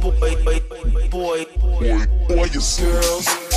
boy, boy, boy, boy, boy.